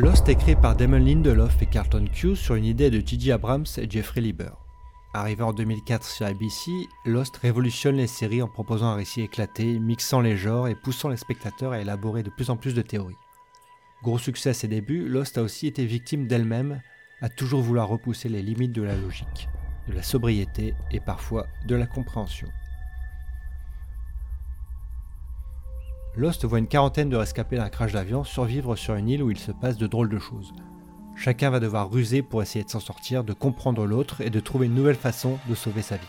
Lost est créé par Damon Lindelof et Carlton Cuse sur une idée de J.J. Abrams et Jeffrey Lieber. Arrivé en 2004 sur ABC, Lost révolutionne les séries en proposant un récit éclaté, mixant les genres et poussant les spectateurs à élaborer de plus en plus de théories. Gros succès à ses débuts, Lost a aussi été victime d'elle-même, à toujours vouloir repousser les limites de la logique, de la sobriété et parfois de la compréhension. Lost voit une quarantaine de rescapés d'un crash d'avion survivre sur une île où il se passe de drôles de choses. Chacun va devoir ruser pour essayer de s'en sortir, de comprendre l'autre et de trouver une nouvelle façon de sauver sa vie.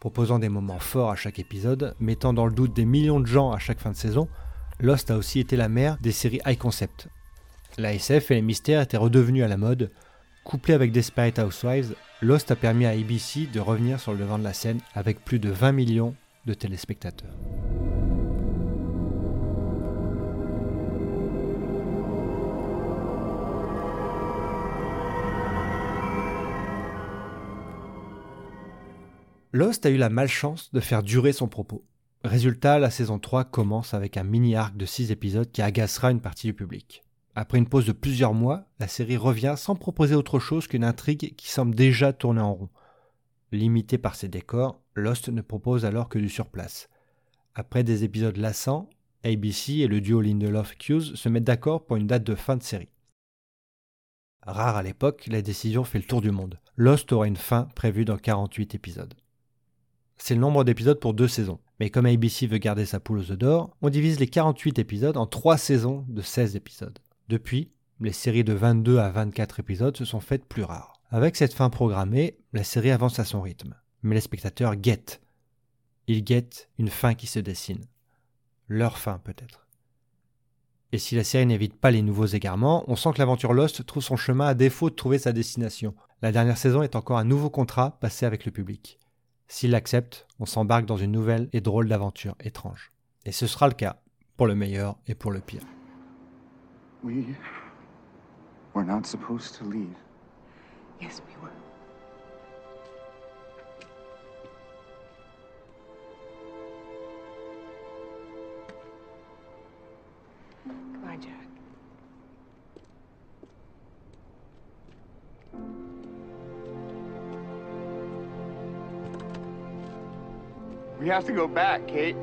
Proposant des moments forts à chaque épisode, mettant dans le doute des millions de gens à chaque fin de saison, Lost a aussi été la mère des séries high concept. La SF et les mystères étaient redevenus à la mode. Couplé avec Desperate Housewives, Lost a permis à ABC de revenir sur le devant de la scène avec plus de 20 millions de téléspectateurs. Lost a eu la malchance de faire durer son propos. Résultat, la saison 3 commence avec un mini-arc de 6 épisodes qui agacera une partie du public. Après une pause de plusieurs mois, la série revient sans proposer autre chose qu'une intrigue qui semble déjà tourner en rond. Limité par ses décors, Lost ne propose alors que du surplace. Après des épisodes lassants, ABC et le duo Lindelof-Hughes se mettent d'accord pour une date de fin de série. Rare à l'époque, la décision fait le tour du monde. Lost aura une fin prévue dans 48 épisodes c'est le nombre d'épisodes pour deux saisons. Mais comme ABC veut garder sa poule aux œufs d'or, on divise les 48 épisodes en trois saisons de 16 épisodes. Depuis, les séries de 22 à 24 épisodes se sont faites plus rares. Avec cette fin programmée, la série avance à son rythme. Mais les spectateurs guettent. Ils guettent une fin qui se dessine. Leur fin peut-être. Et si la série n'évite pas les nouveaux égarements, on sent que l'aventure Lost trouve son chemin à défaut de trouver sa destination. La dernière saison est encore un nouveau contrat passé avec le public. S'il l'accepte, on s'embarque dans une nouvelle et drôle d'aventure étrange. Et ce sera le cas, pour le meilleur et pour le pire. We were not supposed to leave. Yes, we were. Goodbye, Jack. We have to go back, Kate.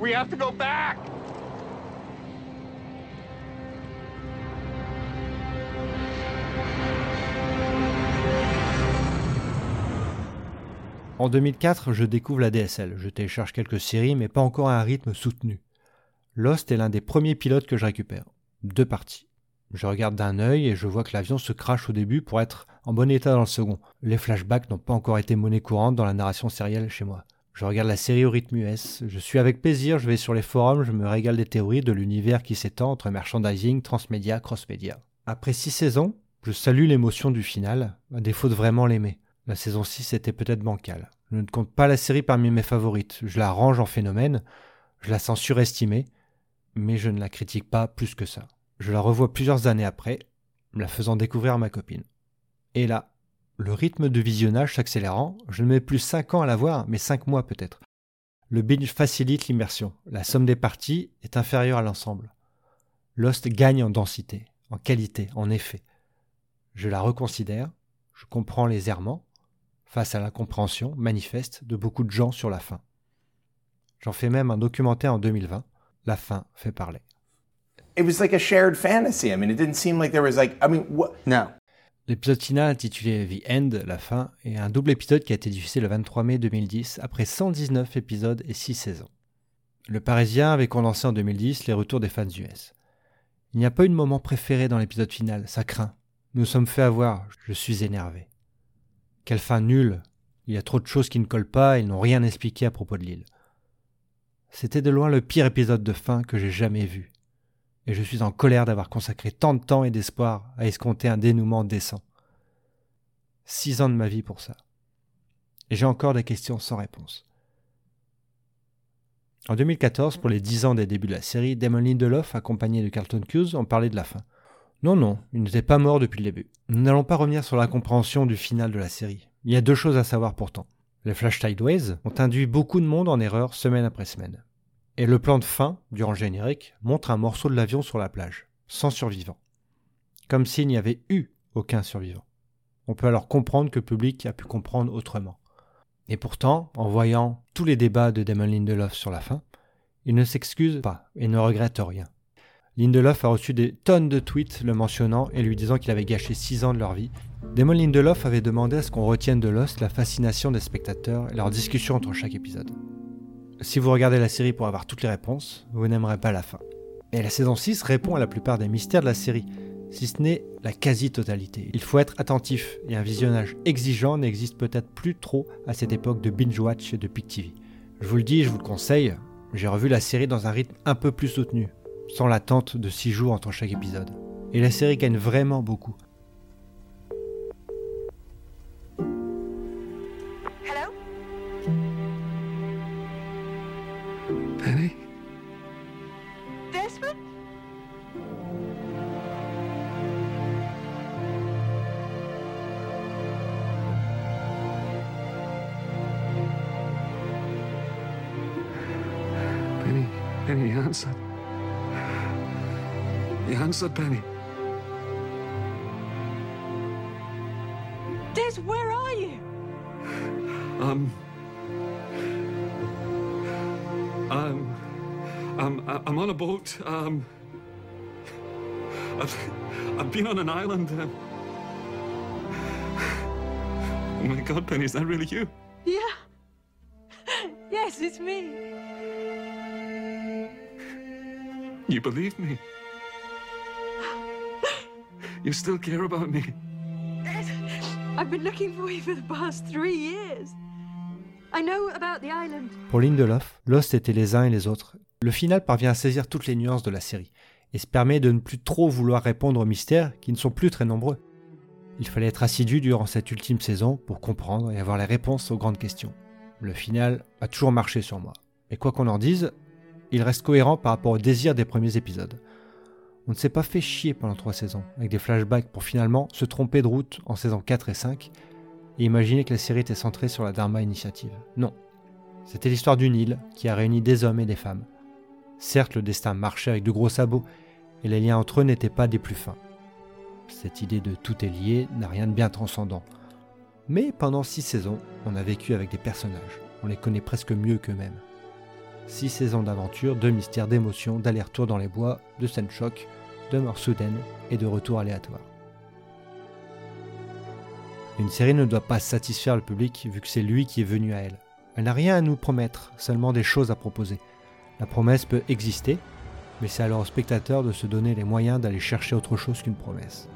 We have to go back! En 2004, je découvre la DSL. Je télécharge quelques séries, mais pas encore à un rythme soutenu. Lost est l'un des premiers pilotes que je récupère. Deux parties. Je regarde d'un œil et je vois que l'avion se crache au début pour être en bon état dans le second. Les flashbacks n'ont pas encore été monnaie courante dans la narration sérielle chez moi. Je regarde la série au rythme US. Je suis avec plaisir, je vais sur les forums, je me régale des théories de l'univers qui s'étend entre merchandising, transmédia, crossmédia. Après six saisons, je salue l'émotion du final, à défaut de vraiment l'aimer. La saison 6 était peut-être bancale. Je ne compte pas la série parmi mes favorites. Je la range en phénomène, je la sens surestimée, mais je ne la critique pas plus que ça. Je la revois plusieurs années après, la faisant découvrir à ma copine. Et là, le rythme de visionnage s'accélérant, je ne mets plus 5 ans à la voir, mais 5 mois peut-être. Le binge facilite l'immersion. La somme des parties est inférieure à l'ensemble. Lost gagne en densité, en qualité, en effet. Je la reconsidère, je comprends les errements, face à l'incompréhension manifeste de beaucoup de gens sur la fin. J'en fais même un documentaire en 2020, La fin fait parler. L'épisode final intitulé The End, la fin, est un double épisode qui a été diffusé le 23 mai 2010 après 119 épisodes et 6 saisons. Le Parisien avait condensé en 2010 les retours des fans US. Il n'y a pas eu de moment préféré dans l'épisode final, ça craint. Nous sommes fait avoir, je suis énervé. Quelle fin nulle. Il y a trop de choses qui ne collent pas, ils n'ont rien expliqué à propos de l'île. C'était de loin le pire épisode de fin que j'ai jamais vu. Et je suis en colère d'avoir consacré tant de temps et d'espoir à escompter un dénouement décent. Six ans de ma vie pour ça. Et j'ai encore des questions sans réponse. En 2014, pour les 10 ans des débuts de la série, Damon Lindelof, accompagné de Carlton Cuse, en parlait de la fin. Non, non, il n'était pas mort depuis le début. Nous n'allons pas revenir sur la compréhension du final de la série. Il y a deux choses à savoir pourtant. Les Flash Tideways ont induit beaucoup de monde en erreur semaine après semaine. Et le plan de fin, durant le générique, montre un morceau de l'avion sur la plage, sans survivant. Comme s'il n'y avait eu aucun survivant. On peut alors comprendre que le public a pu comprendre autrement. Et pourtant, en voyant tous les débats de Damon Lindelof sur la fin, il ne s'excuse pas et ne regrette rien. Lindelof a reçu des tonnes de tweets le mentionnant et lui disant qu'il avait gâché 6 ans de leur vie. Damon Lindelof avait demandé à ce qu'on retienne de Lost la fascination des spectateurs et leur discussion entre chaque épisode. Si vous regardez la série pour avoir toutes les réponses, vous n'aimerez pas la fin. Et la saison 6 répond à la plupart des mystères de la série, si ce n'est la quasi-totalité. Il faut être attentif et un visionnage exigeant n'existe peut-être plus trop à cette époque de binge-watch et de Pic TV. Je vous le dis, je vous le conseille, j'ai revu la série dans un rythme un peu plus soutenu, sans l'attente de 6 jours entre chaque épisode. Et la série gagne vraiment beaucoup. Penny, answered. You answered, Penny. Des, where are you? Um. Um. I'm, I'm on a boat. Um. I've, I've been on an island. Um, oh my God, Penny, is that really you? Yeah. yes, it's me. You believe me? You still care about me? Des, I've been looking for you for the past three years. I know about the island. Pour Lindelof, Lost était les uns et les autres. Le final parvient à saisir toutes les nuances de la série et se permet de ne plus trop vouloir répondre aux mystères qui ne sont plus très nombreux. Il fallait être assidu durant cette ultime saison pour comprendre et avoir les réponses aux grandes questions. Le final a toujours marché sur moi. Et quoi qu'on en dise, il reste cohérent par rapport au désir des premiers épisodes. On ne s'est pas fait chier pendant trois saisons, avec des flashbacks pour finalement se tromper de route en saison 4 et 5, et imaginer que la série était centrée sur la Dharma Initiative. Non. C'était l'histoire d'une île qui a réuni des hommes et des femmes. Certes, le destin marchait avec de gros sabots, et les liens entre eux n'étaient pas des plus fins. Cette idée de tout est lié n'a rien de bien transcendant. Mais pendant six saisons, on a vécu avec des personnages. On les connaît presque mieux qu'eux-mêmes. Six saisons d'aventure, de mystères, d'émotions, d'aller-retour dans les bois, de scènes chocs, de morts soudaines et de retours aléatoires. Une série ne doit pas satisfaire le public vu que c'est lui qui est venu à elle. Elle n'a rien à nous promettre, seulement des choses à proposer. La promesse peut exister, mais c'est alors au spectateur de se donner les moyens d'aller chercher autre chose qu'une promesse.